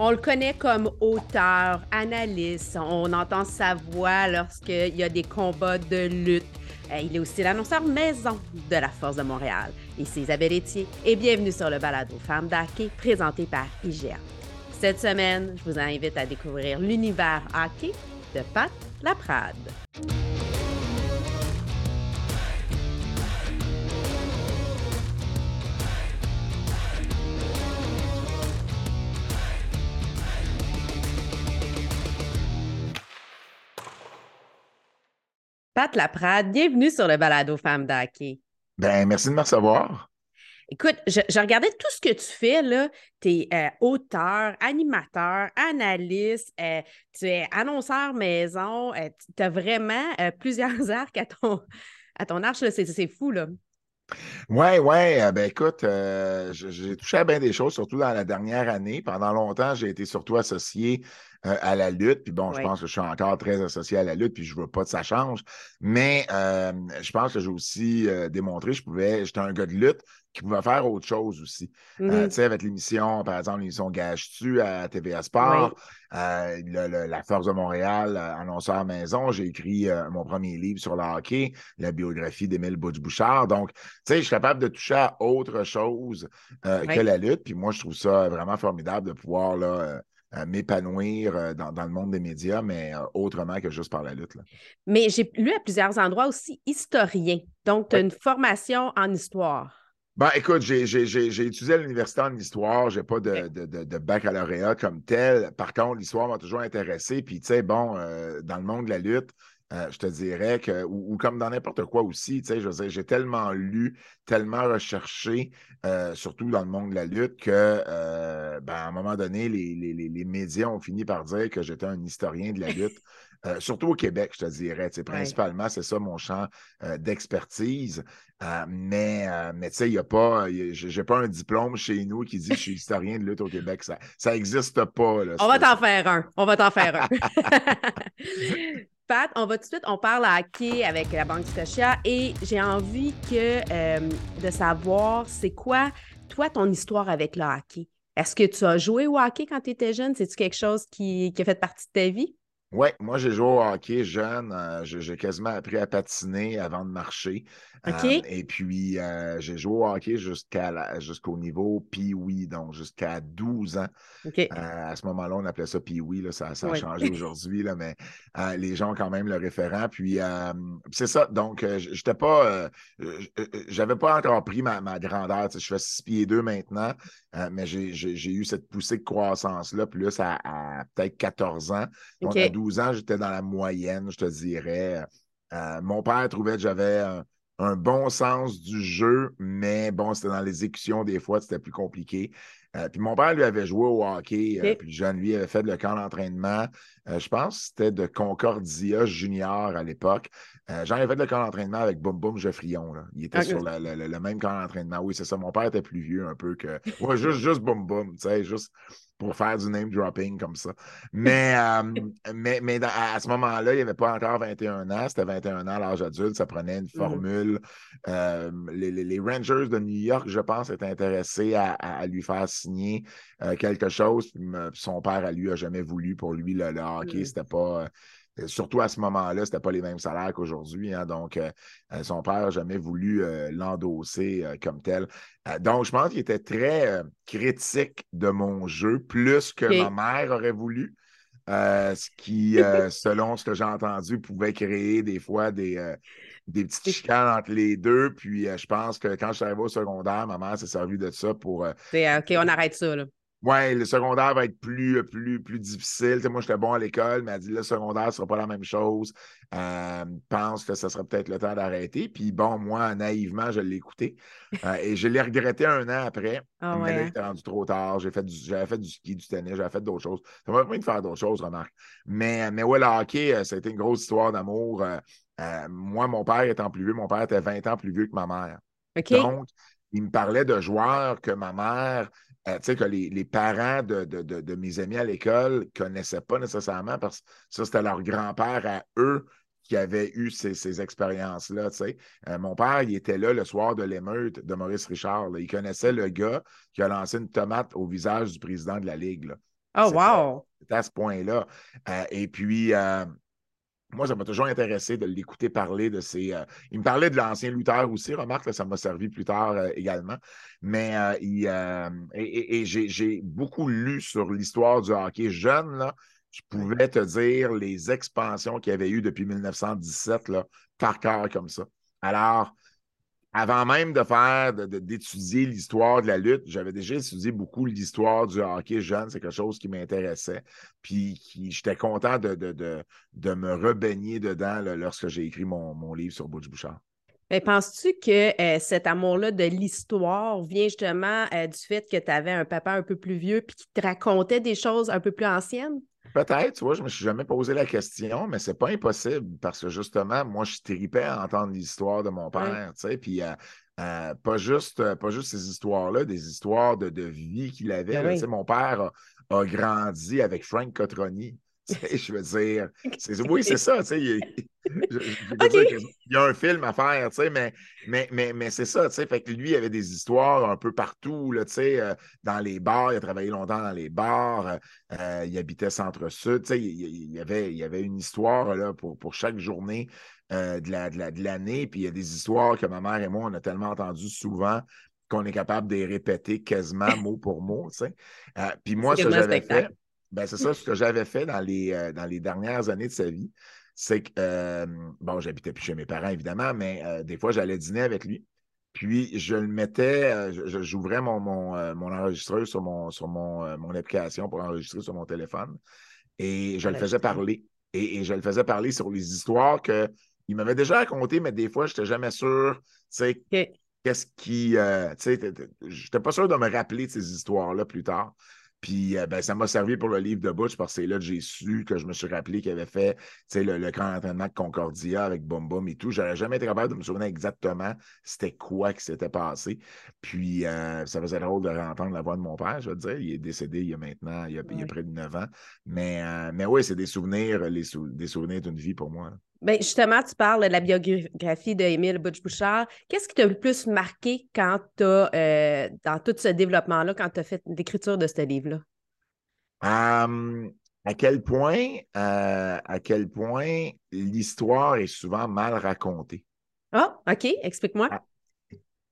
On le connaît comme auteur, analyste. On entend sa voix lorsqu'il y a des combats de lutte. Euh, il est aussi l'annonceur maison de la Force de Montréal. Ici Isabelle Etier et bienvenue sur le balado Femmes d'hockey présenté par IGA. Cette semaine, je vous invite à découvrir l'univers hockey de Pat Laprade. Pat Laprade, bienvenue sur le balado Femmes d'Hockey. Ben, merci de me recevoir. Écoute, je, regardais tout ce que tu fais, là. Tu es euh, auteur, animateur, analyste, euh, tu es annonceur maison, euh, tu as vraiment plusieurs arcs à ton, à ton arche, c'est fou, là. Oui, oui. Ben écoute, j'ai touché à bien des choses, surtout dans la dernière année. Pendant longtemps, j'ai été surtout associé euh, à la lutte. Puis bon, je pense que je suis encore très associé à la lutte, puis je veux pas que ça change. Mais euh, je pense que j'ai aussi euh, démontré je pouvais, j'étais un gars de lutte qui pouvait faire autre chose aussi. Mm-hmm. tu sais, avec l'émission, par exemple, l'émission Gage-tu à TVA Sport, la Force de Montréal, annonceur maison, j'ai écrit mon premier livre sur le hockey, la biographie d'Émile Butch-Bouchard. Donc, tu sais, je suis capable de toucher à autre chose que la lutte. Puis moi, je trouve ça vraiment formidable de pouvoir là, m'épanouir euh, dans, le monde des médias, mais euh, autrement que juste par la lutte. Mais j'ai lu à plusieurs endroits aussi historien. Donc, tu as une formation en histoire. Ben, écoute, j'ai étudié à l'université en histoire, j'ai pas de, de, baccalauréat comme tel. Par contre, l'histoire m'a toujours intéressé. Puis, tu sais, bon, euh, dans le monde de la lutte, je te dirais que, ou, comme dans n'importe quoi aussi, tu sais, je j'ai tellement lu, tellement recherché, surtout dans le monde de la lutte, que ben, à un moment donné, les, médias ont fini par dire que j'étais un historien de la lutte. Euh, surtout au Québec, je te dirais. Principalement, c'est ça mon champ euh, d'expertise. Euh, mais mais tu sais, il n'y a pas, j'ai pas un diplôme chez nous qui dit que je suis historien de lutte au Québec. Ça n'existe pas. on va t'en faire un. On va t'en faire un. Pat, on va tout de suite, on parle à hockey avec la Banque Scotia et j'ai envie que, de savoir c'est quoi, toi, ton histoire avec le hockey? Est-ce que tu as joué au hockey quand tu étais jeune? C'est-tu quelque chose qui, qui, a fait partie de ta vie? Oui, moi j'ai joué au hockey jeune. Euh, j'ai quasiment appris à patiner avant de marcher. Euh, et puis euh, j'ai joué au hockey jusqu'à jusqu'au niveau Pee-Wee, donc jusqu'à 12 ans. à ce moment-là, on appelait ça Pee-Wee. Ça, ça, a changé aujourd'hui, mais les gens ont quand même le référent. Puis c'est ça. Donc, j'étais pas. J'avais pas encore pris ma, ma grandeur. Je fais 6 pieds 2 maintenant, mais j'ai eu cette poussée de croissance-là, plus à, à peut-être 14 ans. Donc, 12 ans, j'étais dans la moyenne, je te dirais. Euh, mon père trouvait que j'avais un, bon sens du jeu, mais bon, c'était dans l'exécution des fois, c'était plus compliqué. Euh, puis mon père, lui, avait joué au hockey, euh, puis jeune, lui, avait fait le camp d'entraînement. je pense que c'était de Concordia Junior à l'époque. J'en avais fait le camp d'entraînement avec Boum Boum Geoffrion. Il était sur le, même camp d'entraînement. Oui, c'est ça. Mon père était plus vieux un peu que. Ouais, juste, juste Boum Boum, tu sais, juste pour faire du name dropping comme ça. Mais, euh, mais, mais à ce moment-là, il n'y avait pas encore 21 ans. C'était 21 ans à l'âge adulte. Ça prenait une mm. formule. Euh, les, Rangers de New York, je pense, étaient intéressés à, lui faire signer euh, quelque chose. son père, à lui, n'a jamais voulu. Pour lui, le, hockey, mm. c'était pas Surtout à ce moment-là, ce n'était pas les mêmes salaires qu'aujourd'hui. Hein, donc, euh, euh, son père n'a jamais voulu euh, l'endosser comme tel. donc, je pense qu'il était très critique de mon jeu, plus que ma mère aurait voulu. ce qui, selon ce que j'ai entendu, pouvait créer des fois des, des petites chicanes entre les deux. Puis je pense que quand je suis arrivé au secondaire, ma mère s'est servie de ça pour. OK, on arrête ça. Là. Ouais, le secondaire va être plus, plus, plus difficile. moi, j'étais bon à l'école, mais elle dit le secondaire ne sera pas la même chose. Euh, pense que ce sera peut-être le temps d'arrêter. Puis bon, moi, naïvement, je l'ai écouté. Euh, et je l'ai regretté un an après. Ah là, il était rendu trop tard. J'ai fait du, j'avais fait du ski, du tennis, j'avais fait d'autres choses. Ça m'a permis de faire d'autres choses, remarque. Mais, mais ouais, le hockey, euh, ça a été une grosse histoire d'amour. moi, mon père étant plus vieux, mon père était 20 ans plus vieux que ma mère. Donc, il me parlait de joueurs que ma mère euh, tu sais, que les, parents de, mes amis à l'école ne connaissaient pas nécessairement parce que ça, c'était leur grand-père à eux qui avait eu ces, expériences-là. Euh, mon père, il était là le soir de l'émeute de Maurice Richard. Il connaissait le gars qui a lancé une tomate au visage du président de la Ligue. Oh, wow! C'était à ce point-là. et puis, moi, ça m'a toujours intéressé de l'écouter parler de ses. Euh, il me parlait de l'ancien lutteur aussi, remarque, ça m'a servi plus tard euh, également. Mais euh, il, et, j'ai beaucoup lu sur l'histoire du hockey jeune. Là. Je pouvais te dire les expansions qu'il y avait eu depuis 1917 là, par cœur comme ça. Alors, avant même de faire, d'étudier l'histoire de la lutte, j'avais déjà étudié beaucoup l'histoire du hockey jeune. C'est quelque chose qui m'intéressait. Puis j'étais content de, me rebaigner dedans lorsque j'ai écrit mon, livre sur Butch Bouchard. Mais penses-tu que euh, cet amour-là de l'histoire vient justement euh, du fait que tu avais un papa un peu plus vieux puis qui te racontait des choses un peu plus anciennes? Peut-être, tu vois, je ne me suis jamais posé la question, mais c'est pas impossible parce que justement, moi, je tripais à entendre l'histoire de mon père, tu sais, puis euh, euh, pas, juste, euh, pas juste ces histoires-là, des histoires de, vie qu'il avait. Ben mon père a, grandi avec Frank Cotroni je veux dire, oui, c'est ça. Il, y a un film à faire, mais, mais, mais, mais c'est ça. Fait que lui, il avait des histoires un peu partout, là, euh, dans les bars. Il a travaillé longtemps dans les bars. Euh, euh, il habitait Centre-Sud. Il, il, y avait, il avait une histoire là, pour, pour chaque journée de, la, de, l'année. Puis il y a des histoires que ma mère et moi, on a tellement entendues souvent qu'on est capable de les répéter quasiment mot pour mot. puis moi, ça, j'avais fait. Ben, c'est ça, ce que j'avais fait dans les, euh, dans les dernières années de sa vie. C'est que, euh, bon, j'habitais plus chez mes parents, évidemment, mais euh, des fois, j'allais dîner avec lui. Puis, je le mettais, j'ouvrais mon, mon, mon, enregistreuse sur, mon, sur mon, mon application pour enregistrer sur mon téléphone et je le faisais parler. Et, je le faisais parler sur les histoires qu'il m'avait déjà racontées, mais des fois, je n'étais jamais sûr, tu sais, qu'est-ce qui. tu sais, je n'étais pas sûr de me rappeler de ces histoires-là plus tard. Puis euh, ben, ça m'a servi pour le livre de Butch parce que c'est là que j'ai su que je me suis rappelé qu'il avait fait le, le camp d'entraînement de Concordia avec Boom Boom et tout. Je n'aurais jamais été capable de me souvenir exactement c'était quoi qui s'était passé. Puis euh, ça faisait drôle de réentendre la voix de mon père, je veux dire. Il est décédé il y a maintenant, il y a, près de 9 ans. Mais, euh, mais oui, c'est des souvenirs, les des souvenirs d'une vie pour moi. Ben justement, tu parles de la biographie d'Émile Butch-Bouchard. Qu'est-ce qui t'a le plus marqué quand tu euh, dans tout ce développement-là, quand tu as fait l'écriture de ce livre-là? à quel point, euh, à quel point l'histoire est souvent mal racontée. Ah, OK, explique-moi.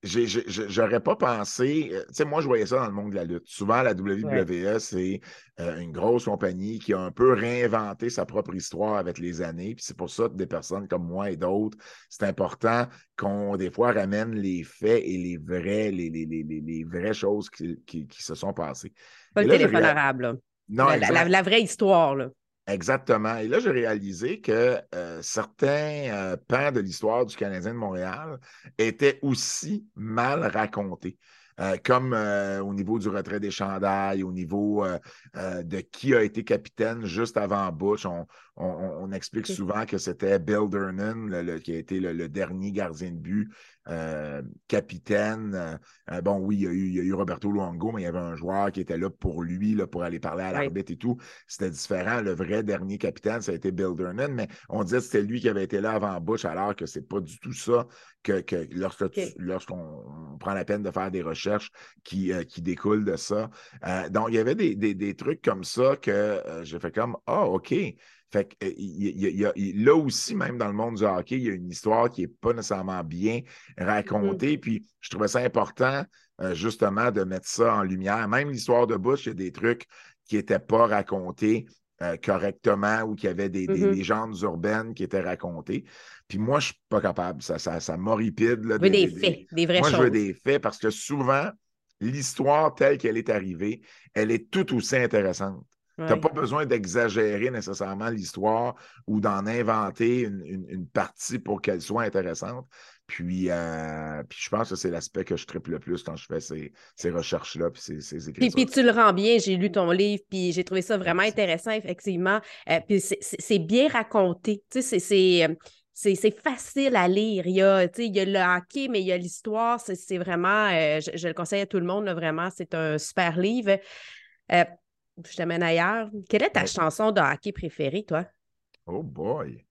J'aurais pas pensé. Euh, tu sais, moi, je voyais ça dans le monde de la lutte. Souvent, la WWE, c'est euh, une grosse compagnie qui a un peu réinventé sa propre histoire avec les années. Puis c'est pour ça que des personnes comme moi et d'autres, c'est important qu'on, des fois, ramène les faits et les vrais, les, les, les, les vraies choses qui, qui, se sont passées. Pas le téléphone arabe, Non, la, la, vraie histoire, là. Exactement. Et là, j'ai réalisé que euh, certains euh, pans de l'histoire du Canadien de Montréal étaient aussi mal racontés. Euh, comme au niveau du retrait des chandails, au niveau de qui a été capitaine juste avant Bush. Explique souvent que c'était Bill Durnan, qui a été le, dernier gardien de but euh, capitaine. Euh, euh, bon, oui, il y, a eu, il y, a eu, Roberto Luongo, mais il y avait un joueur qui était là pour lui, là, pour aller parler à l'arbitre et tout. C'était différent. Le vrai dernier capitaine, ça a été Bill Durnan, mais on disait que c'était lui qui avait été là avant Bush, alors que c'est pas du tout ça que, que lorsqu'on prend la peine de faire des recherches qui, qui découlent de ça. donc, il y avait des, des, trucs comme ça que j'ai fait comme Ah, oh, OK. Fait que, euh, là aussi, même dans le monde du hockey, il y a une histoire qui n'est pas nécessairement bien racontée. Mm-hmm. Puis je trouvais ça important, euh, justement, de mettre ça en lumière. Même l'histoire de Bush, il y a des trucs qui n'étaient pas racontés euh, correctement ou qui avaient des, mm-hmm. légendes urbaines qui étaient racontées. Puis moi, je ne suis pas capable. Ça, ça, ça m'horripide. Des, des, faits, des vraies moi, choses. Moi, je veux des faits parce que souvent, l'histoire telle qu'elle est arrivée, elle est tout aussi intéressante. Tu n'as pas besoin d'exagérer nécessairement l'histoire ou d'en inventer une, partie pour qu'elle soit intéressante. Puis, euh, puis je pense que c'est l'aspect que je triple le plus quand je fais ces, recherches-là puis ces, écritures. Puis, tu le rends bien, j'ai lu ton livre, puis j'ai trouvé ça vraiment intéressant, effectivement. Euh, puis c'est bien raconté. Tu sais, euh, c'est c'est facile à lire. Il y a, le hockey, mais il y a l'histoire. C'est vraiment, je, le conseille à tout le monde, vraiment, c'est un super livre je t'amène ailleurs. Quelle est ta chanson de hockey préférée, toi? Oh boy!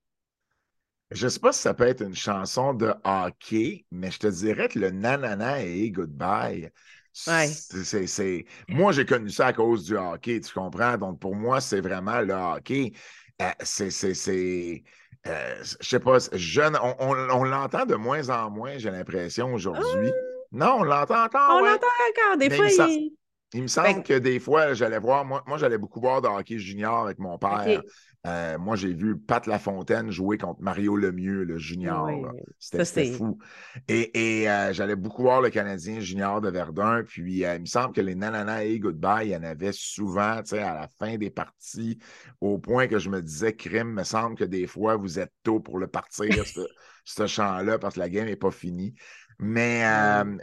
Je ne sais pas si ça peut être une chanson de hockey, mais je te dirais que le Nanana et Goodbye C'est, Moi, j'ai connu ça à cause du hockey, tu comprends? Donc, pour moi, c'est vraiment le hockey. Euh, c'est. c'est, euh, je sais pas, jeune, on, l'entend de moins en moins, j'ai l'impression, aujourd'hui. Ah! Non, on l'entend encore. On l'entend encore. Des fois, il... il... me semble que des fois, j'allais voir, moi, moi j'allais beaucoup voir de hockey junior avec mon père. Euh, moi, j'ai vu Pat Lafontaine jouer contre Mario Lemieux, le junior. C'était fou. Et, euh, j'allais beaucoup voir le Canadien junior de Verdun. Puis, euh, il me semble que les nanana et goodbye, il y en avait souvent à la fin des parties, au point que je me disais, crime, me semble que des fois, vous êtes tôt pour le partir, ce, chant-là, parce que la game n'est pas finie. Mais,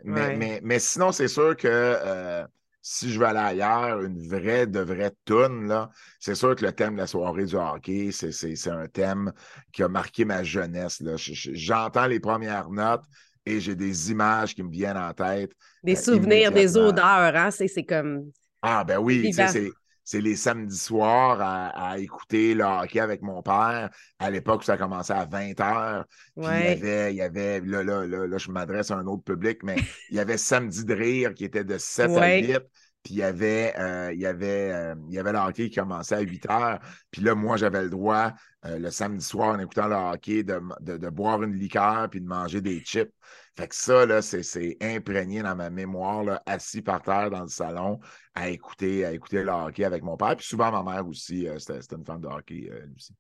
mais, mais, sinon, c'est sûr que si je vais aller ailleurs, une vraie, de vraie toune, là, c'est sûr que le thème de la soirée du hockey, c'est un thème qui a marqué ma jeunesse. J'entends les premières notes et j'ai des images qui me viennent en tête. Des euh, souvenirs, des odeurs, hein? C'est comme. Ah, ben oui, c'est les samedis soirs à, écouter le hockey avec mon père. À l'époque, ça commençait à 20 h. il y avait, il y avait là, là, là, je m'adresse à un autre public, mais il y avait Samedi de rire qui était de 7 à 8. Puis il y avait, euh, il y avait, euh, il y avait le hockey qui commençait à 8 heures. Puis là, moi, j'avais le droit, euh, le samedi soir, en écoutant le hockey, de, de, boire une liqueur puis de manger des chips. Fait que ça, là, c'est imprégné dans ma mémoire, là, assis par terre dans le salon, à écouter, à écouter le hockey avec mon père. Puis souvent, ma mère aussi, c'était une femme de hockey, aussi.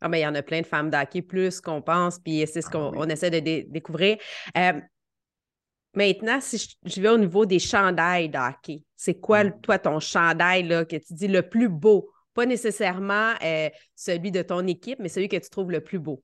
Ah, mais il y en a plein de femmes de hockey plus qu'on pense, puis c'est ce ah qu'on essaie de découvrir. Maintenant, si je, vais au niveau des chandails de hockey, c'est quoi, mm. toi, ton chandail là, que tu dis le plus beau? Pas nécessairement euh, celui de ton équipe, mais celui que tu trouves le plus beau.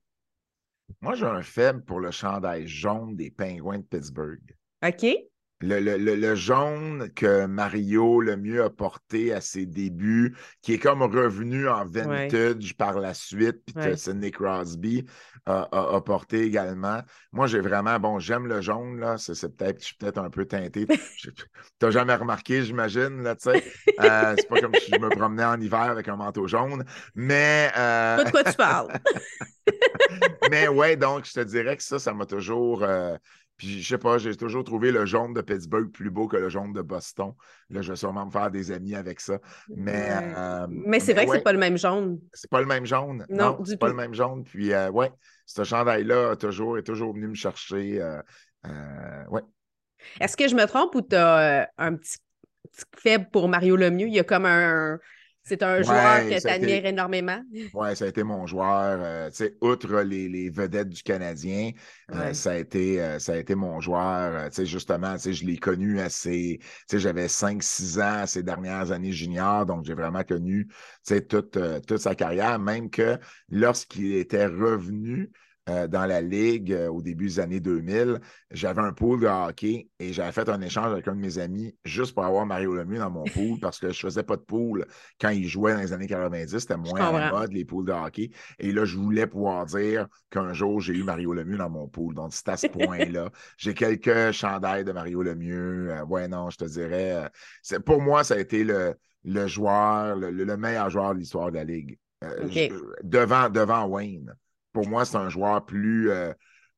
Moi, j'ai un faible pour le chandail jaune des Pingouins de Pittsburgh. OK. Le, jaune que Mario le mieux a porté à ses débuts, qui est comme revenu en vintage par la suite, puis que Sidney Crosby a, porté également. Moi, j'ai vraiment, bon, j'aime le jaune, là, c'est peut-être, je suis peut-être un peu teinté. Tu n'as jamais remarqué, j'imagine, là, tu sais. Euh, c'est pas comme si je me promenais en hiver avec un manteau jaune, mais... Euh... de quoi tu parles. mais ouais, donc, je te dirais que ça, ça m'a toujours... Euh, puis, je sais pas, j'ai toujours trouvé le jaune de Pittsburgh plus beau que le jaune de Boston. Là, je vais sûrement me faire des amis avec ça. Mais, euh, mais c'est vrai que c'est pas le même jaune. C'est pas le même jaune. Non, c'est pas le même jaune. Puis, euh, ouais, ce chandail-là toujours, est toujours venu me chercher. Euh, ouais. Est-ce que je me trompe ou tu as un petit, petit, faible pour Mario Lemieux? Il y a comme un, c'est un joueur que tu admires énormément. Oui, ça a été mon joueur. Euh, sais, outre les, vedettes du Canadien, euh, ça, a été, euh, ça a été mon joueur. justement, je l'ai connu assez. J'avais 5-6 ans ces dernières années junior, donc j'ai vraiment connu toute, toute sa carrière, même que lorsqu'il était revenu, euh, dans la ligue euh, au début des années 2000. J'avais un pool de hockey et j'avais fait un échange avec un de mes amis juste pour avoir Mario Lemieux dans mon pool parce que je ne faisais pas de pool quand il jouait dans les années 90. C'était moins à la mode, les pools de hockey. Et là, je voulais pouvoir dire qu'un jour, j'ai eu Mario Lemieux dans mon pool. Donc, c'est à ce point-là. j'ai quelques chandails de Mario Lemieux. Euh, ouais, non, je te dirais. pour moi, ça a été le, le joueur, le, meilleur joueur de l'histoire de la Ligue. devant, devant Wayne pour moi, c'est un joueur plus. Euh,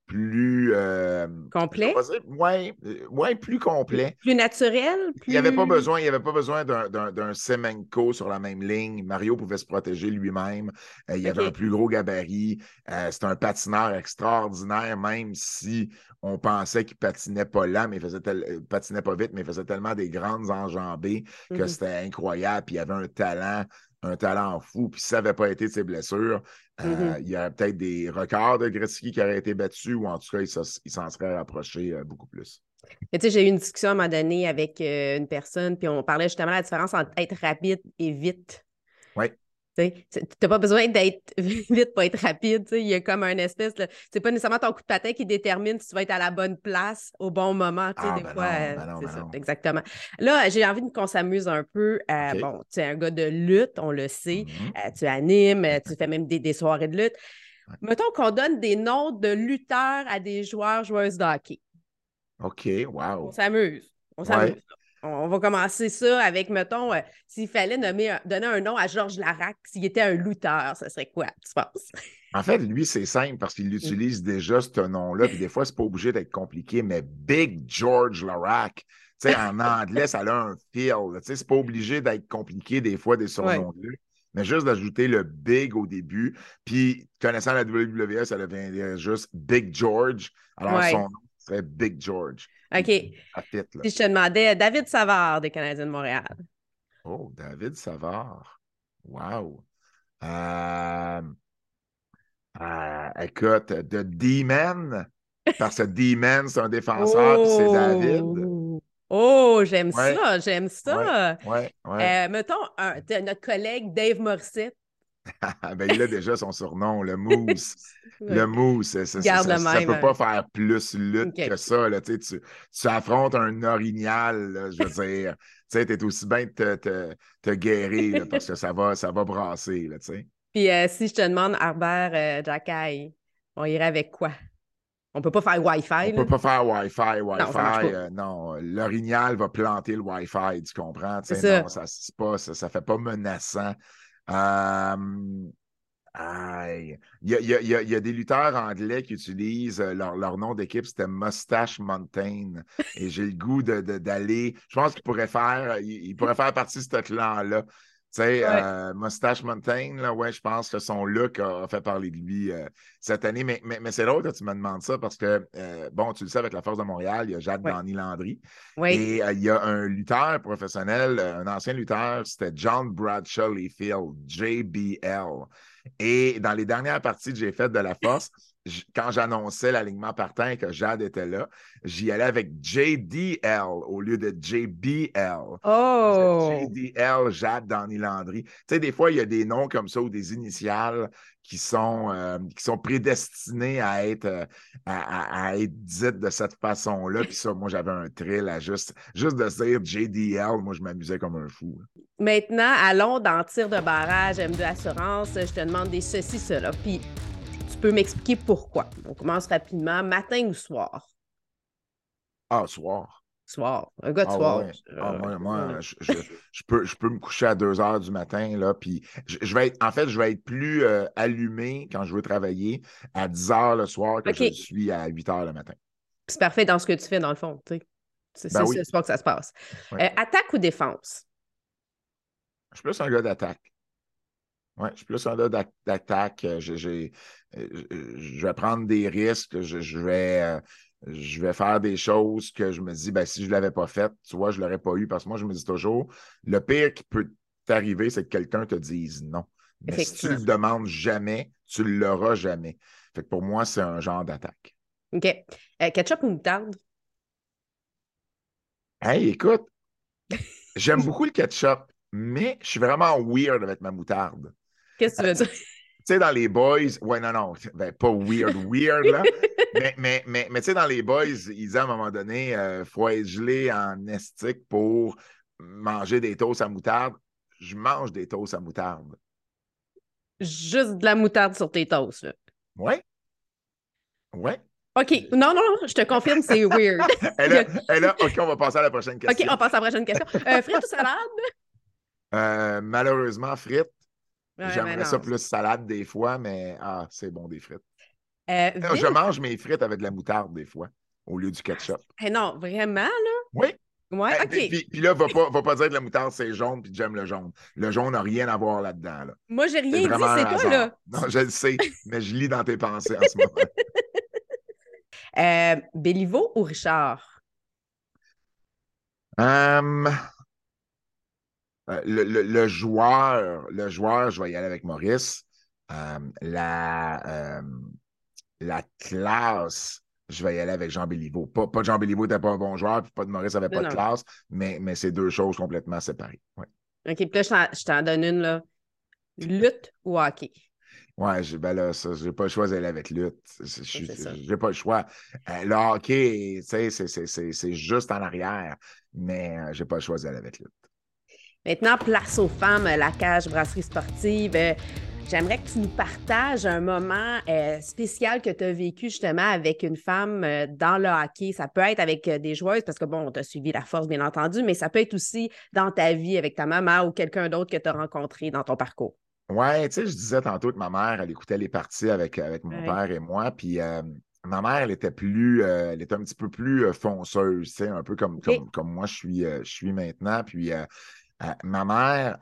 plus. Euh, complet? Oui, euh, ouais, plus complet. Plus naturel? Il n'y avait pas besoin, il avait pas besoin d'un Semenko sur la même ligne. Mario pouvait se protéger lui-même. il y avait un plus gros gabarit. c'est un patineur extraordinaire, même si on pensait qu'il patinait pas là, mais il faisait patinait pas vite, mais il faisait tellement des grandes enjambées que mm-hmm. c'était incroyable. Puis il avait un talent un talent fou. Puis si ça n'avait pas été de ses blessures, euh, mm-hmm. il y aurait peut-être des records de Gretzky qui auraient été battus ou en tout cas, il s'en serait rapproché euh, beaucoup plus. Tu sais, j'ai eu une discussion à un moment donné avec euh, une personne, puis on parlait justement de la différence entre être rapide et vite. Oui. Tu n'as pas besoin d'être vite pour être rapide. Il y a comme un espèce. C'est pas nécessairement ton coup de patin qui détermine si tu vas être à la bonne place au bon moment. Ah, des ben fois, euh, ben c'est ben ça, exactement. Là, j'ai envie qu'on s'amuse un peu. Euh, bon, tu es un gars de lutte, on le sait. Mm-hmm. Euh, tu animes, tu fais même des, soirées de lutte. Mettons qu'on donne des noms de lutteurs à des joueurs, joueuses de hockey. OK, wow. On s'amuse. On s'amuse on va commencer ça avec, mettons, euh, s'il fallait nommer, donner un nom à Georges Larac, s'il était un lutteur, ce serait quoi, tu penses? En fait, lui, c'est simple parce qu'il utilise déjà ce nom-là, puis des fois, c'est pas obligé d'être compliqué, mais Big George Larac, sais, en anglais, ça a un feel. Tu sais, c'est pas obligé d'être compliqué des fois, des surnoms de mais juste d'ajouter le big au début. Puis, connaissant la WWE, ça devient juste Big George. Alors, son nom serait Big George. OK. si je te demandais David Savard des Canadiens de Montréal. Oh, David Savard. Wow. Euh, euh, écoute, de D-Man, parce que D-Man, c'est un défenseur, puis c'est David. Oh, oh j'aime ça, j'aime ça. Ouais, ouais, euh, mettons, notre collègue Dave Morissette. Ben, il a déjà son surnom, le Mousse. le Mousse. Ça ne peut pas hein. faire plus lutte que ça. Là, tu, tu, affrontes un orignal, je veux dire. tu es aussi bien de te, te, te guérir parce que ça va, ça va brasser. Là, Puis euh, si je te demande, Harbert euh, on irait avec quoi? On ne peut pas faire Wi-Fi. On ne peut pas faire Wi-Fi. Wi-Fi, non. Euh, l'orignal va planter le Wi-Fi, tu comprends? Ça. Non, ça ne fait pas menaçant. Il, y a, des lutteurs anglais qui utilisent euh, leur, nom d'équipe, c'était Mustache Mountain. Et j'ai le goût d'aller. je pense qu'il pourrait faire, faire partie de ce clan-là. Tu sais, euh, Mustache Mountain, là, ouais, je pense que son look a, fait parler de lui cette année. Mais, mais, c'est drôle que tu me demandes ça parce que, bon, tu le sais, avec la Force de Montréal, il y a Jacques ouais. Landry. Et il y a un lutteur professionnel, un ancien lutteur, c'était John Bradshaw Leafield, JBL. Et dans les dernières parties que j'ai faites de la force, quand j'annonçais l'alignement partant et que Jade était là, j'y allais avec JDL au lieu de JBL. Oh! JDL, Jade Danny Landry. Tu sais, des fois, il y a des noms comme ça ou des initiales qui sont, euh, qui sont prédestinés à être, euh, à, être dites de cette façon-là. Puis ça, moi, j'avais un thrill à juste, juste de dire JDL. Moi, je m'amusais comme un fou. Maintenant, allons dans tir de barrage, M2 Assurance. Je te demande des ceci, cela. Puis peux m'expliquer pourquoi. On commence rapidement. Matin ou soir? Ah, soir. Soir. Un gars de ah soir. Ah, moi, je, peux, je peux me coucher à 2 heures du matin, là, puis je, vais être, en fait, je vais être plus euh, allumé quand je veux travailler à 10 heures le soir que je suis à 8 heures le matin. C'est parfait dans ce que tu fais, dans le fond. C'est ben ce soir que ça se passe. Euh, attaque ou défense? Je suis plus un gars d'attaque. Oui, je suis plus un gars d'attaque. Euh, je, vais prendre des risques. Je, vais je vais faire des choses que je me dis, ben, si je ne l'avais pas fait, tu vois, je ne l'aurais pas eu parce que moi, je me dis toujours, le pire qui peut t'arriver, c'est que quelqu'un te dise non. Mais si tu ne le demandes jamais, tu ne l'auras jamais. Fait que pour moi, c'est un genre d'attaque. OK. Euh, ketchup ou moutarde? Hey, écoute, j'aime beaucoup le ketchup, mais je suis vraiment weird avec ma moutarde. Qu'est-ce que tu veux dire? Tu sais, dans les boys, ouais, non, non, ben, pas weird, weird, là. mais, mais, mais, mais tu sais, dans les boys, ils disaient à un moment donné, il euh, faut être gelé en estique pour manger des toasts à moutarde. Je mange des toasts à moutarde. Juste de la moutarde sur tes toasts, là. Ouais. Ouais. OK. Non, non, non, je te confirme, c'est weird. elle, là, OK, on va passer à la prochaine question. OK, on passe à la prochaine question. Euh, frites ou salade? Euh, malheureusement, frites. J'aimerais ça plus salade des fois, mais ah, c'est bon des frites. Euh, je mange mes frites avec de la moutarde des fois, au lieu du ketchup. Eh non, vraiment, là? Oui. Ouais, OK. Puis, puis, là, va pas, va pas dire que la moutarde, c'est jaune, puis j'aime le jaune. Le jaune n'a rien à voir là-dedans. Là. Moi, j'ai rien dit, c'est quoi, là? Non, je le sais, mais je lis dans tes pensées en ce moment. Euh, Béliveau ou Richard? Um, euh, le, joueur, le joueur, je vais y aller avec Maurice. Euh, la, euh, la classe, je vais y aller avec Jean Béliveau. Pas, pas Jean Béliveau n'était pas un bon joueur, puis pas de Maurice n'avait pas de classe, mais, mais c'est deux choses complètement séparées. Ouais. OK, puis là, je t'en donne une, là. Lutte ou hockey? Ouais, ben là, j'ai pas le choix d'aller avec lutte. J'ai pas le choix. le hockey, c'est juste en arrière, mais j'ai pas le choix d'aller avec lutte. Maintenant, place aux femmes, la cage brasserie sportive. Euh, j'aimerais que tu nous partages un moment euh, spécial que tu as vécu justement avec une femme euh, dans le hockey. Ça peut être avec des joueuses, parce que bon, tu as suivi la force, bien entendu, mais ça peut être aussi dans ta vie avec ta maman ou quelqu'un d'autre que tu as rencontré dans ton parcours. Oui, tu sais, je disais tantôt que ma mère, elle écoutait les parties avec, avec mon père et moi. Puis ma mère, elle était plus, elle était un petit peu plus fonceuse, un peu comme, comme, comme, moi je suis, je suis maintenant. Puis ma mère,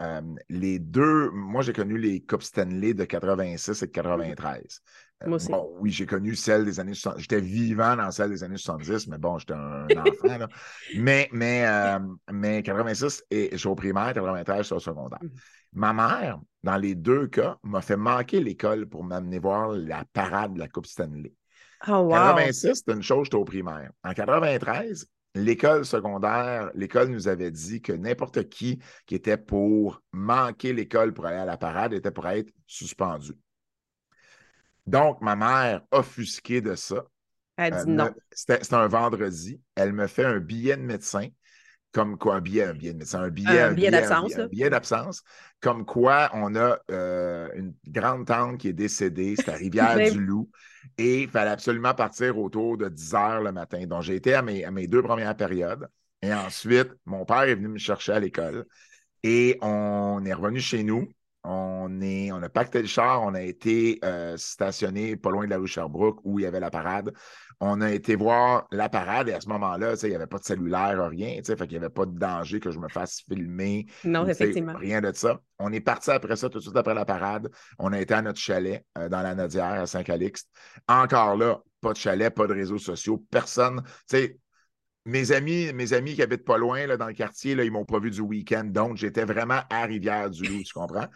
les deux, moi j'ai connu les Coupes Stanley de 86 et de 93. Moi aussi. Bon, oui, j'ai connu celle des années 70. J'étais vivant dans celle des années 70, mais bon, j'étais un enfant. Là. Mais, mais, mais 86, et je suis au primaire, 93, je suis au secondaire. Mmh. Ma mère, dans les deux cas, m'a fait manquer l'école pour m'amener voir la parade de la Coupe Stanley. Oh, wow. 86, c'était une chose, j'étais au primaire. En 93, l'école secondaire, l'école nous avait dit que n'importe qui qui était pour manquer l'école pour aller à la parade était pour être suspendu. Donc, ma mère, offusquée de ça, elle dit non. C'était un vendredi. Elle me fait un billet de médecin comme quoi, un billet, un billet de médecin, un billet, un billet d'absence. Un billet, d'absence, comme quoi on a euh, une grande tante qui est décédée, c'est à Rivière-du-Loup, et il fallait absolument partir autour de 10 heures le matin. Donc, j'ai été à mes, à mes deux premières périodes, et ensuite, mon père est venu me chercher à l'école, et on est revenu chez nous. On, est, on a pacté le char, on a été euh, stationné pas loin de la rue Sherbrooke où il y avait la parade on a été voir la parade et à ce moment-là, il n'y avait pas de cellulaire, rien. Fait qu'il n'y avait pas de danger que je me fasse filmer. Non, effectivement. Rien de ça. On est parti après ça, tout de suite après la parade. On a été à notre chalet euh, dans la Nodière à Saint-Calixte. Encore là, pas de chalet, pas de réseaux sociaux, personne. Mes amis, mes amis qui habitent pas loin dans le quartier, ils m'ont pas vu du week-end. Donc, j'étais vraiment à Rivière-du-Loup, tu comprends?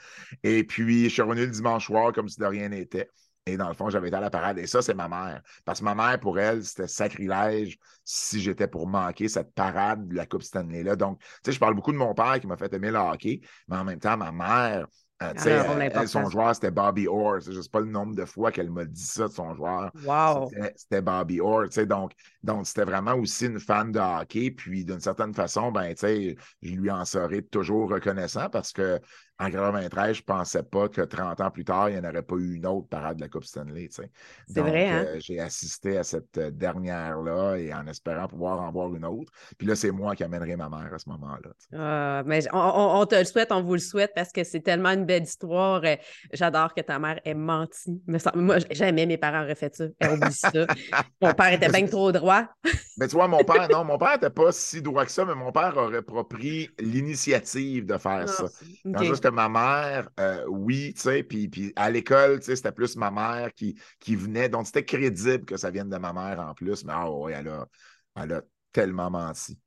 Et puis, je suis revenu le dimanche soir comme si de rien n'était. Et dans le fond, j'avais été à la parade. Et ça, c'est ma mère. Parce que ma mère, pour elle, c'était sacrilège si j'étais pour manquer cette parade de la Coupe Stanley-là. Donc, tu sais, je parle beaucoup de mon père qui m'a fait aimer le hockey, mais en même temps, ma mère, euh, son joueur, c'était Bobby Orr. Je ne sais pas le nombre de fois qu'elle m'a dit ça de son joueur. Wow. C'était Bobby Orr. Donc, donc c'était vraiment aussi une fan de hockey. Puis, d'une certaine façon, ben, je lui en serai toujours reconnaissant parce que en 93, je ne pensais pas que 30 ans plus tard, il n'y en aurait pas eu une autre parade de la Coupe Stanley. C'est vrai, hein? Euh, j'ai assisté à cette euh, dernière-là et en espérant pouvoir en voir une autre. Puis là, c'est moi qui amènerai ma mère à ce moment-là. Ah, mais on, te le souhaite, on vous le souhaite parce que c'est tellement une belle histoire. Euh, j'adore que ta mère ait menti. Moi, jamais mes parents auraient fait ça. Elle oublie ça. mon père était bien trop droit. mais tu vois, mon père, non, mon père n'était pas si droit que ça, mais mon père aurait pas pris l'initiative de faire ah, ça ma mère, euh, oui, tu sais, puis, puis à l'école, tu sais, c'était plus ma mère qui, qui venait. Donc, c'était crédible que ça vienne de ma mère en plus, mais ah oui, elle a, elle a tellement menti.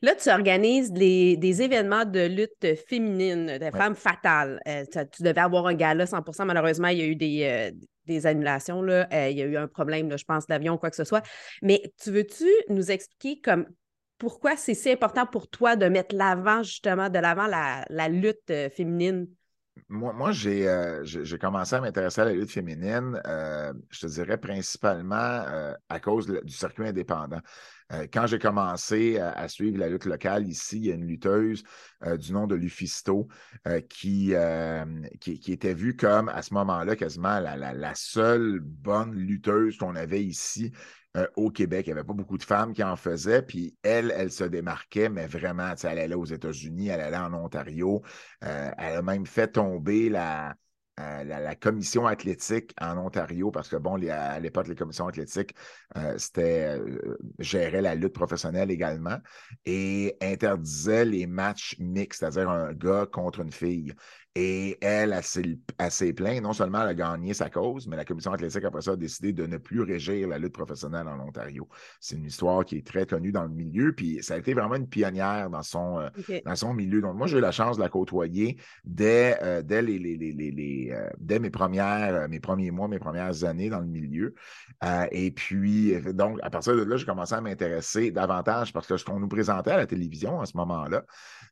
Là, tu organises des événements de lutte féminine, des femmes fatales. Euh, tu, devais avoir un gala 100% Malheureusement, il y a eu des, euh, des annulations. Là. il y a eu un problème, je pense, d'avion ou quoi que ce soit. Mais tu veux-tu nous expliquer comme pourquoi c'est si important pour toi de mettre l'avant, justement, de l'avant la, lutte euh, féminine? Moi, euh, j'ai commencé à m'intéresser à la lutte féminine, euh, je te dirais principalement à cause du circuit indépendant. Quand j'ai commencé à, suivre la lutte locale ici, il y a une lutteuse du nom de Lufisto qui, qui, était vue comme, à ce moment-là, quasiment la, la seule bonne lutteuse qu'on avait ici euh, au Québec. Il n'y avait pas beaucoup de femmes qui en faisaient. Puis elle, elle se démarquait, mais vraiment, elle allait aux États-Unis, elle allait en Ontario. Euh, elle a même fait tomber la, euh, la, commission athlétique en Ontario, parce que, bon, à l'époque, les commissions athlétiques, c'était gérait la lutte professionnelle également et interdisait les matchs mixtes, c'est-à-dire un gars contre une fille. Et elle, a ses plaintes. Non seulement elle a gagné sa cause, mais la commission athlétique, après ça, a décidé de ne plus régir la lutte professionnelle en Ontario. C'est une histoire qui est très connue dans le milieu, puis ça a été vraiment une pionnière dans son, euh, dans son milieu. Donc, moi, j'ai eu la chance de la côtoyer dès, euh, dès, les, les, euh, dès mes, premières, mes premiers mois, mes premières années dans le milieu. et puis, donc, à partir de là, j'ai commencé à m'intéresser davantage parce que ce qu'on nous présentait à la télévision à ce moment-là,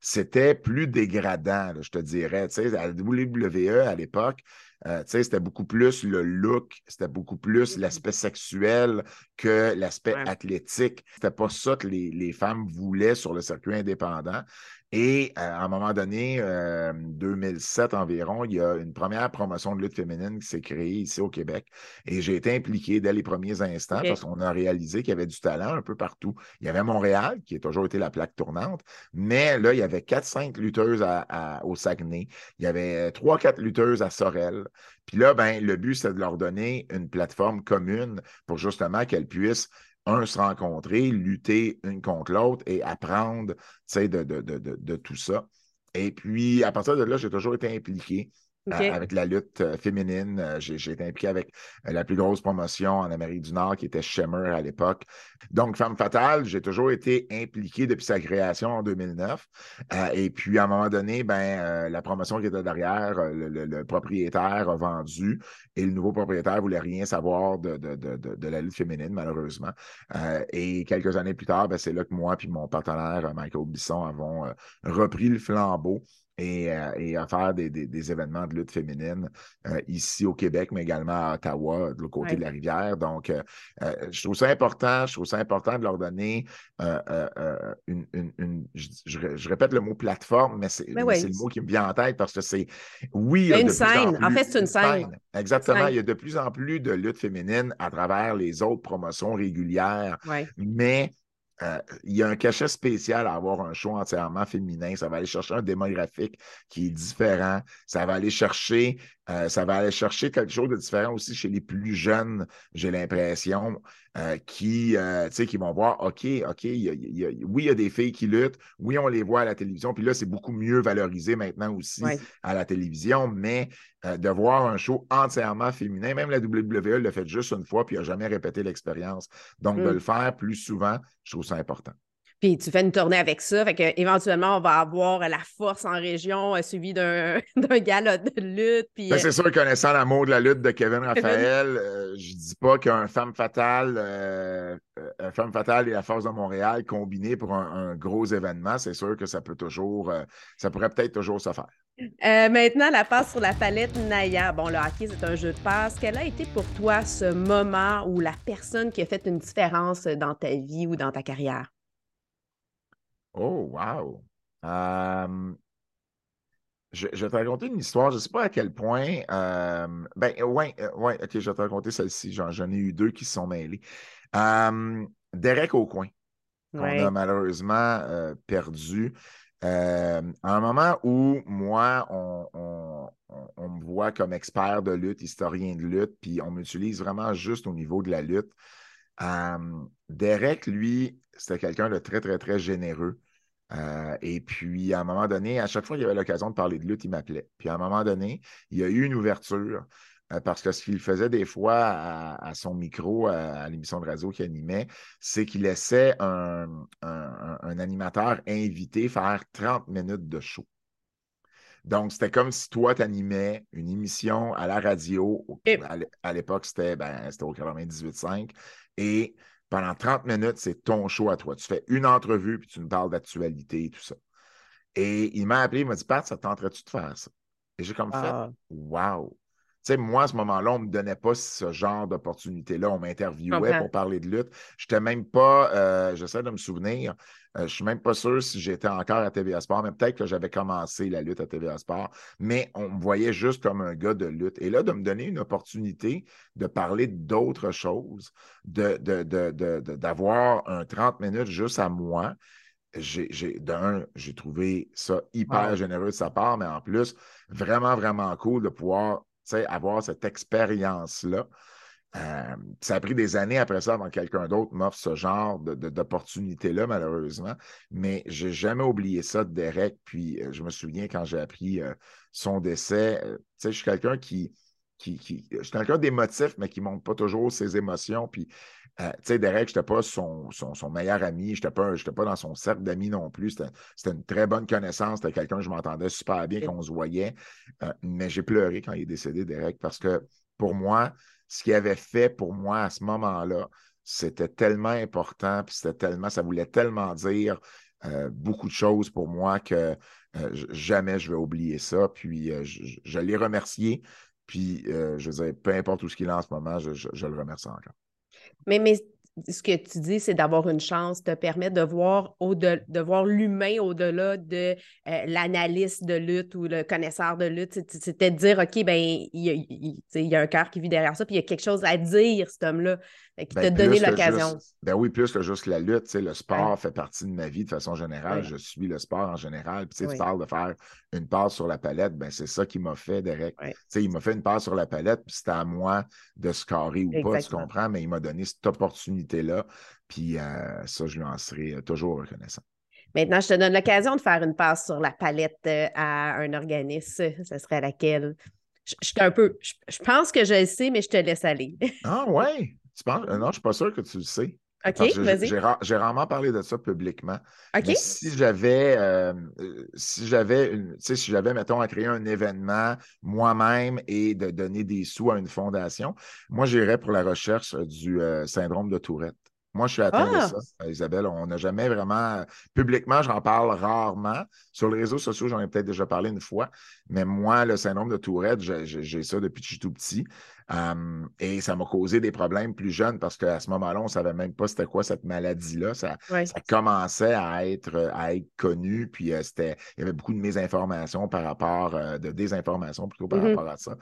c'était plus dégradant, je te dirais. Tu sais, à la WWE à l'époque, euh, c'était beaucoup plus le look, c'était beaucoup plus mm-hmm. l'aspect sexuel que l'aspect athlétique. C'était pas ça que les, femmes voulaient sur le circuit indépendant. Et euh, à un moment donné, 2007 euh, environ, il y a une première promotion de lutte féminine qui s'est créée ici au Québec. Et j'ai été impliqué dès les premiers instants parce qu'on a réalisé qu'il y avait du talent un peu partout. Il y avait Montréal, qui a toujours été la plaque tournante, mais là, il y avait 4-5 lutteuses au Saguenay. Il y avait 3-4 lutteuses à Sorel. Puis là, ben, le but, c'est de leur donner une plateforme commune pour justement qu'elles puissent un, se rencontrer, lutter une contre l'autre et apprendre de, de, tout ça. Et puis, à partir de là, j'ai toujours été impliqué avec la lutte euh, féminine. Euh, j'ai été impliqué avec euh, la plus grosse promotion en Amérique du Nord qui était Shimmer à l'époque. Donc, Femme Fatale, j'ai toujours été impliqué depuis sa création en 2009. et puis, à un moment donné, ben, la promotion qui était derrière, le, propriétaire a vendu et le nouveau propriétaire ne voulait rien savoir de, de, la lutte féminine, malheureusement. et quelques années plus tard, ben, c'est là que moi et mon partenaire, Michael Bisson, avons repris le flambeau euh, et, à faire des, événements de lutte féminine euh, ici au Québec, mais également à Ottawa, de l'autre côté de la rivière. Donc, euh, je trouve ça important, je trouve ça important de leur donner une, je, répète le mot plateforme, mais c'est le mot qui me vient en tête parce que c'est, oui, il y a une scène. En, fait, c'est une scène. Exactement. Il y a de plus en plus de lutte féminine à travers les autres promotions régulières, mais euh, il y a un cachet spécial à avoir un show entièrement féminin. Ça va aller chercher un démographique qui est différent. Ça va aller chercher, euh, ça va aller chercher quelque chose de différent aussi chez les plus jeunes, j'ai l'impression, euh, qui, qui vont voir, OK, OK, oui, il y a des filles qui luttent, oui, on les voit à la télévision, puis là, c'est beaucoup mieux valorisé maintenant aussi à la télévision, mais de voir un show entièrement féminin, même la WWE l'a fait juste une fois, puis n'a jamais répété l'expérience. Donc, de mm. le faire plus souvent, je trouve ça important. Puis tu fais une tournée avec ça, fait que éventuellement on va avoir la force en région euh, suivi d'un gala de lutte. Puis, ben, c'est euh, sûr, connaissant l'amour de la lutte de Kevin Raphaël, euh, je dis pas qu'un femme fatale, femme fatale et la force de Montréal combinés pour un, gros événement, c'est sûr que ça peut toujours, ça pourrait peut-être toujours se faire. maintenant, la passe sur la palette Naya. Bon, le hockey, c'est un jeu de passe. Quel a été pour toi ce moment où la personne qui a fait une différence dans ta vie ou dans ta carrière? Oh, wow! je, vais te raconter une histoire. Je ne sais pas à quel point. ben, ouais, euh, ouais, ok, je vais te raconter celle-ci. J'en, ai eu deux qui se sont mêlés. Derek au coin, qu'on a malheureusement euh, perdu. à un moment où moi, on, me voit comme expert de lutte, historien de lutte, puis on m'utilise vraiment juste au niveau de la lutte. Derek, lui, c'était quelqu'un de très, très, très généreux. Euh, et puis, à un moment donné, à chaque fois qu'il y avait l'occasion de parler de lutte, il m'appelait. Puis, à un moment donné, il y a eu une ouverture euh, parce que ce qu'il faisait des fois à, son micro, à, l'émission de radio qu'il animait, c'est qu'il laissait un, animateur invité faire 30 minutes de show. Donc, c'était comme si toi, tu animais une émission à la radio. À l'époque, c'était ben, au 98.5. Et pendant 30 minutes, c'est ton show à toi. Tu fais une entrevue, puis tu nous parles d'actualité et tout ça. Et il m'a appelé, il m'a dit, Pat, ça tenterait-tu de faire ça? Et j'ai comme fait, ah. wow! Tu sais, moi, à ce moment-là, on ne me donnait pas ce genre d'opportunité-là. On m'interviewait pour parler de lutte. Je n'étais même pas, euh, j'essaie de me souvenir, euh, je ne suis même pas sûr si j'étais encore à TVA Sport, mais peut-être que j'avais commencé la lutte à TVA Sport, mais on me voyait juste comme un gars de lutte. Et là, de me donner une opportunité de parler d'autres choses, d'avoir un 30 minutes juste à moi, j'ai d'un, j'ai trouvé ça hyper généreux de sa part, mais en plus, vraiment, vraiment cool de pouvoir avoir cette expérience-là. Euh, ça a pris des années après ça avant que quelqu'un d'autre m'offre ce genre d'opportunité-là, malheureusement. Mais je n'ai jamais oublié ça de Derek. Puis euh, je me souviens quand j'ai appris euh, son décès, je suis quelqu'un qui, qui, qui, Je suis quelqu'un d'émotif, mais qui ne montre pas toujours ses émotions. Puis, tu sais, Derek, je n'étais pas son, meilleur ami. Je n'étais pas, pas dans son cercle d'amis non plus. C'était une très bonne connaissance. C'était quelqu'un que je m'entendais super bien, qu'on se voyait. mais j'ai pleuré quand il est décédé, Derek, parce que pour moi, ce qu'il avait fait pour moi à ce moment-là, c'était tellement important, puis c'était tellement, ça voulait tellement dire euh, beaucoup de choses pour moi que euh, jamais je vais oublier ça. Puis euh, je, l'ai remercié. Puis je veux dire, peu importe où ce qu'il est en ce moment, je, le remercie encore. Mais, mais ce que tu dis, c'est d'avoir une chance, te permettre de voir, au -de, voir l'humain au-delà de euh, l'analyste de lutte ou le connaisseur de lutte. C'était de dire, OK, ben il, y a un cœur qui vit derrière ça, puis il y a quelque chose à dire, cet homme-là. Qui ben, t'a donné l'occasion. Ben oui, plus que juste la lutte. Le sport fait partie de ma vie de façon générale. Je suis le sport en général. Puis tu parles de faire une passe sur la palette, ben, c'est ça qui m'a fait, Derek. Il m'a fait une passe sur la palette, puis c'était à moi de scorer ou pas, tu comprends, mais il m'a donné cette opportunité-là. Puis euh, ça, je lui en serai euh, toujours reconnaissant. Maintenant, je te donne l'occasion de faire une passe sur la palette euh, à un organisme. Ce serait laquelle? Je, je un peu. Je, pense que je le sais, mais je te laisse aller. ah ouais? Tu penses? Non, je ne suis pas sûr que tu le sais. OK, vas-y. J'ai rarement parlé de ça publiquement. OK. si j'avais, euh, si j'avais, si j'avais, mettons, à créer un événement moi-même et de donner des sous à une fondation, moi, j'irais pour la recherche du euh, syndrome de Tourette. Moi, je suis atteint de ah! ça, Isabelle. On n'a jamais vraiment. Publiquement, j'en parle rarement. Sur les réseaux sociaux, j'en ai peut-être déjà parlé une fois. Mais moi, le syndrome de Tourette, j'ai ça depuis que je suis tout petit et ça m'a causé des problèmes plus jeunes parce qu'à ce moment-là, on ne savait même pas c'était quoi cette maladie-là. Ça, commençait à être, à être connu, puis euh, c'était, il y avait beaucoup de mésinformations par rapport, euh, de désinformations plutôt par mm-hmm. rapport à ça.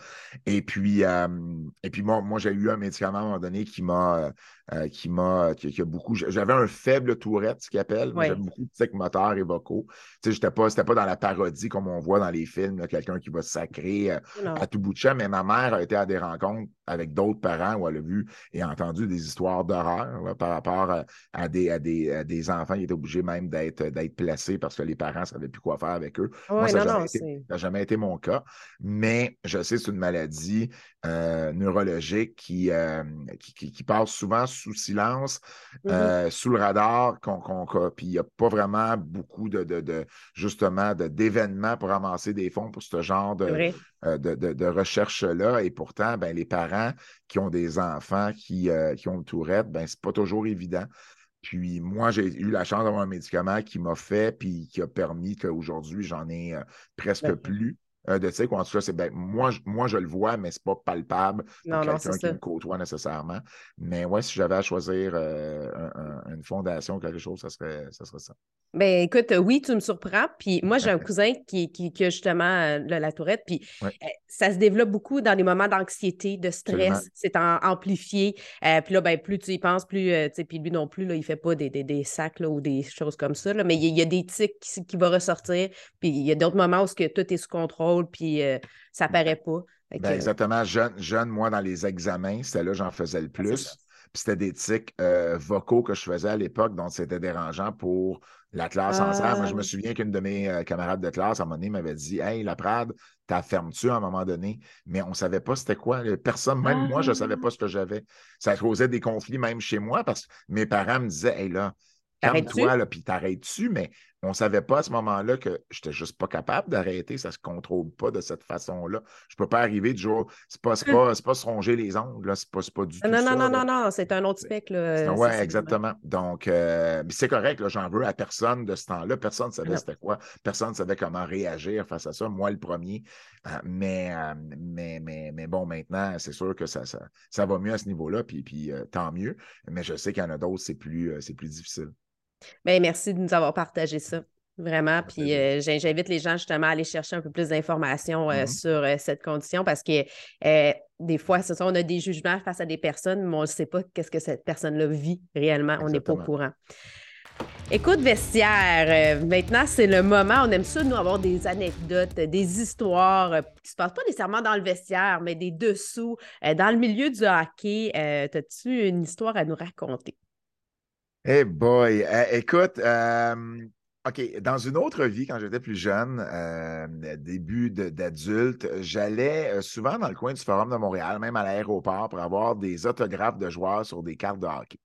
Et puis, et puis moi, moi j'ai eu un médicament à un moment donné qui m'a, euh, qui m'a, qui, a beaucoup, j'avais un faible tourette, ce qu'ils appellent. J'avais beaucoup de tics moteurs et vocaux. Tu sais, j'étais pas, c'était pas dans la parodie comme on voit dans les films, quelqu'un qui va se sacrer à tout bout de champ, mais ma mère a été à des rencontres avec d'autres parents où elle a vu et entendu des histoires d'horreur par rapport à, des, des, enfants qui étaient obligés même d'être placés parce que les parents ne savaient plus quoi faire avec eux. Moi, ça n'a jamais, été mon cas, mais je sais c'est une maladie euh, neurologique qui, euh, qui, passe souvent sous silence, mm-hmm. euh, sous le radar, qu'on, puis il n'y a pas vraiment beaucoup de, de, justement d'événements pour amasser des fonds pour ce genre de, de, de recherche-là. Et pourtant, ben, les parents qui ont des enfants qui, qui ont le tourette, ben, ce n'est pas toujours évident. Puis moi, j'ai eu la chance d'avoir un médicament qui m'a fait, puis qui a permis qu'aujourd'hui, j'en ai presque plus. Euh, de sais en tout cas, c'est ben, moi, moi, je le vois, mais c'est pas palpable pour quelqu'un qui me côtoie nécessairement. Mais ouais, si j'avais à choisir euh, une fondation ou quelque chose, ça serait ça. Serait ça. Ben écoute, oui, tu me surprends. Puis moi, j'ai un cousin qui, qui, a justement euh, la tourette, puis ça se développe beaucoup dans les moments d'anxiété, de stress. C'est amplifié. puis là, ben, plus tu y penses, plus, sais, puis lui non plus, là, il fait pas des, des, sacs ou des choses comme ça. mais il y, a des tics qui, qui vont ressortir. Puis il y a d'autres moments où que tout est sous contrôle puis euh, ça paraît pas. Ben, exactement. Jeune, jeune, moi, dans les examens, c'était là j'en faisais le ah, plus. Puis c'était des tics euh, vocaux que je faisais à l'époque, donc c'était dérangeant pour la classe en entière. Moi, je me ah. souviens qu'une de mes euh, camarades de classe, à un moment donné, m'avait dit Hey, la Prade, t'as ferme-tu à un moment donné? Mais on ne savait pas c'était quoi. Personne, même moi, je ne savais ah. pas ce que j'avais. Ça causait des conflits même chez moi parce que mes parents me disaient Hey là, calme-toi, puis t'arrêtes-tu, mais on ne savait pas à ce moment-là que je n'étais juste pas capable d'arrêter. Ça ne se contrôle pas de cette façon-là. Je ne peux pas arriver du jour. Ce n'est pas, pas, pas, se ronger les ongles. Ce n'est pas, du tout. Non, non, non, non, non, c'est un autre spec. Oui, exactement. Donc, euh, c'est correct. J'en veux à personne de ce temps-là. Personne ne savait c'était quoi. Personne ne savait comment réagir face à ça. Moi, le premier. Euh, mais, euh, mais, mais, mais, bon, maintenant, c'est sûr que ça, ça, ça, va mieux à ce niveau-là. Puis, puis tant mieux. Mais je sais qu'il y en a d'autres, c'est plus, plus difficile. Bien, merci de nous avoir partagé ça. Vraiment. Puis euh, j'invite les gens justement à aller chercher un peu plus d'informations euh, mm-hmm. sur euh, cette condition parce que des fois, ce sont, on a des jugements face à des personnes, mais on ne sait pas qu'est-ce que cette personne-là vit réellement. On n'est pas au courant. Écoute, vestiaire, maintenant, c'est le moment. On aime ça, nous, avoir des anecdotes, des histoires qui ne se passent pas nécessairement dans le vestiaire, mais des dessous. dans le milieu du hockey, as-tu une histoire à nous raconter? Hey boy, eh, écoute, euh, OK, dans une autre vie, quand j'étais plus jeune, euh, début d'adulte, j'allais euh, souvent dans le coin du Forum de Montréal, même à l'aéroport, pour avoir des autographes de joueurs sur des cartes de hockey.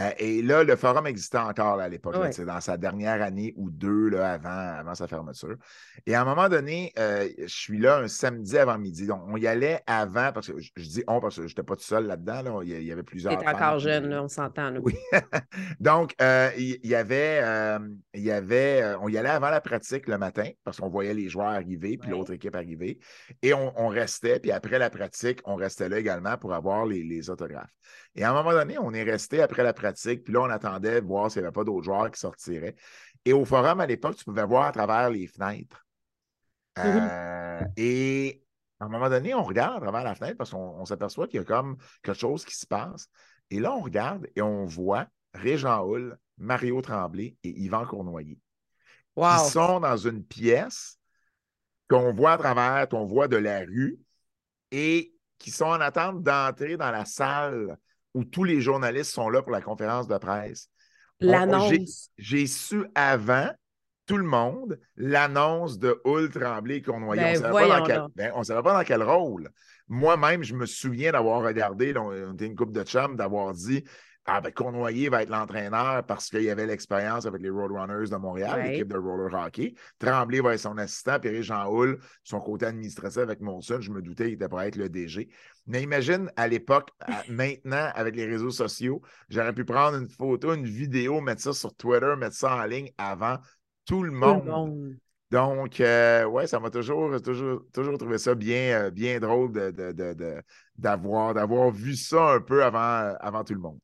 Euh, et là, le forum existait encore à l'époque, dans sa dernière année ou deux là, avant, avant sa fermeture. Et à un moment donné, euh, je suis là un samedi avant midi. Donc, on y allait avant, parce que je, dis on parce que je n'étais pas tout seul là-dedans. Il, y avait plusieurs. Tu encore jeune, on s'entend. Oui. Donc, euh, il, y avait, il y avait on y allait avant la pratique le matin, parce qu'on voyait les joueurs arriver, puis l'autre équipe arriver. Et on, restait, puis après la pratique, on restait là également pour avoir les, les autographes. Et à un moment donné, on est resté après la pratique, puis là, on attendait de voir s'il n'y avait pas d'autres joueurs qui sortiraient. Et au forum, à l'époque, tu pouvais voir à travers les fenêtres. Euh, et à un moment donné, on regarde à travers la fenêtre parce qu'on s'aperçoit qu'il y a comme quelque chose qui se passe. Et là, on regarde et on voit Régent Hull, Mario Tremblay et Yvan Cournoyer. Qui sont dans une pièce qu'on voit à travers, qu'on voit de la rue et qui sont en attente d'entrer dans la salle où tous les journalistes sont là pour la conférence de presse. L'annonce. J'ai su avant tout le monde l'annonce de Hull Tremblay Cournoyer. Ben, on ne ben, savait, pas dans quel rôle. Moi-même, je me souviens d'avoir regardé, on était une coupe de chum, d'avoir dit ah ben Cournoyer va être l'entraîneur parce qu'il y avait l'expérience avec les Roadrunners de Montréal, l'équipe de roller hockey. Tremblay va être son assistant, puis Jean Hull, son côté administratif avec Monson, je me doutais qu'il était pour être le DG. Mais imagine à l'époque, maintenant, avec les réseaux sociaux, j'aurais pu prendre une photo, une vidéo, mettre ça sur Twitter, mettre ça en ligne avant tout le monde. Donc, euh, ouais, ça m'a toujours, toujours, toujours trouvé ça bien, euh, bien drôle d'avoir, d'avoir vu ça un peu avant, avant tout le monde.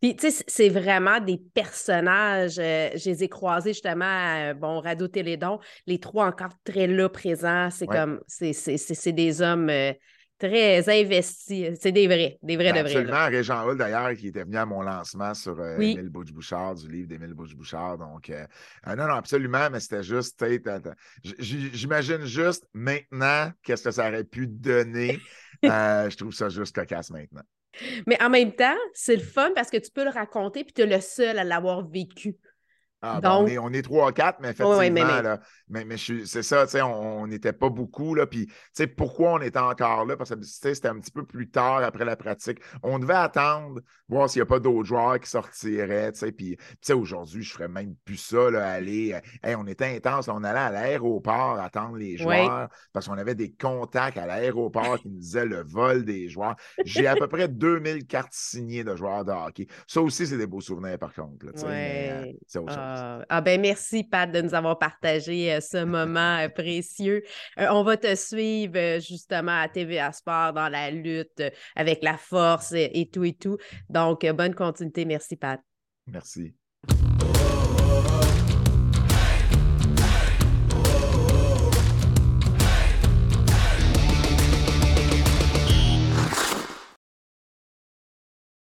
Puis, tu sais, c'est vraiment des personnages. Euh, je les ai croisés justement à, bon, Radio Télédon. Les trois encore très là, présents. C'est comme, c'est des hommes euh, très investis. C'est des vrais, des vrais de vrais. Absolument. Régent Hull, d'ailleurs, qui était venu à mon lancement sur euh, Émile Bouche-Bouchard, du livre d'Émile Bouche-Bouchard. Donc, non, non, absolument, mais c'était juste, j'imagine juste maintenant qu'est-ce que ça aurait pu donner. je trouve ça juste cocasse maintenant. Mais en même temps, c'est le fun parce que tu peux le raconter puis tu es le seul à l'avoir vécu. Ah, ben, on est trois, quatre, mais effectivement, mais, mais, c'est ça, on n'était pas beaucoup, là, puis pourquoi on était encore là, parce que c'était un petit peu plus tard après la pratique. On devait attendre, voir s'il n'y a pas d'autres joueurs qui sortiraient, puis aujourd'hui, je ferais même plus ça, là, aller, euh, on était intense, on allait à l'aéroport attendre les joueurs, parce qu'on avait des contacts à l'aéroport qui nous disaient le vol des joueurs. J'ai à peu près 2000 cartes signées de joueurs de hockey. Ça aussi, c'est des beaux souvenirs, par contre, euh, c'est autre chose. Ah, ah, ben merci, Pat, de nous avoir partagé euh, ce moment euh, précieux. On va te suivre justement à TVA Sport dans la lutte avec la force et tout et tout. Donc, bonne continuité. Merci, Pat. Merci.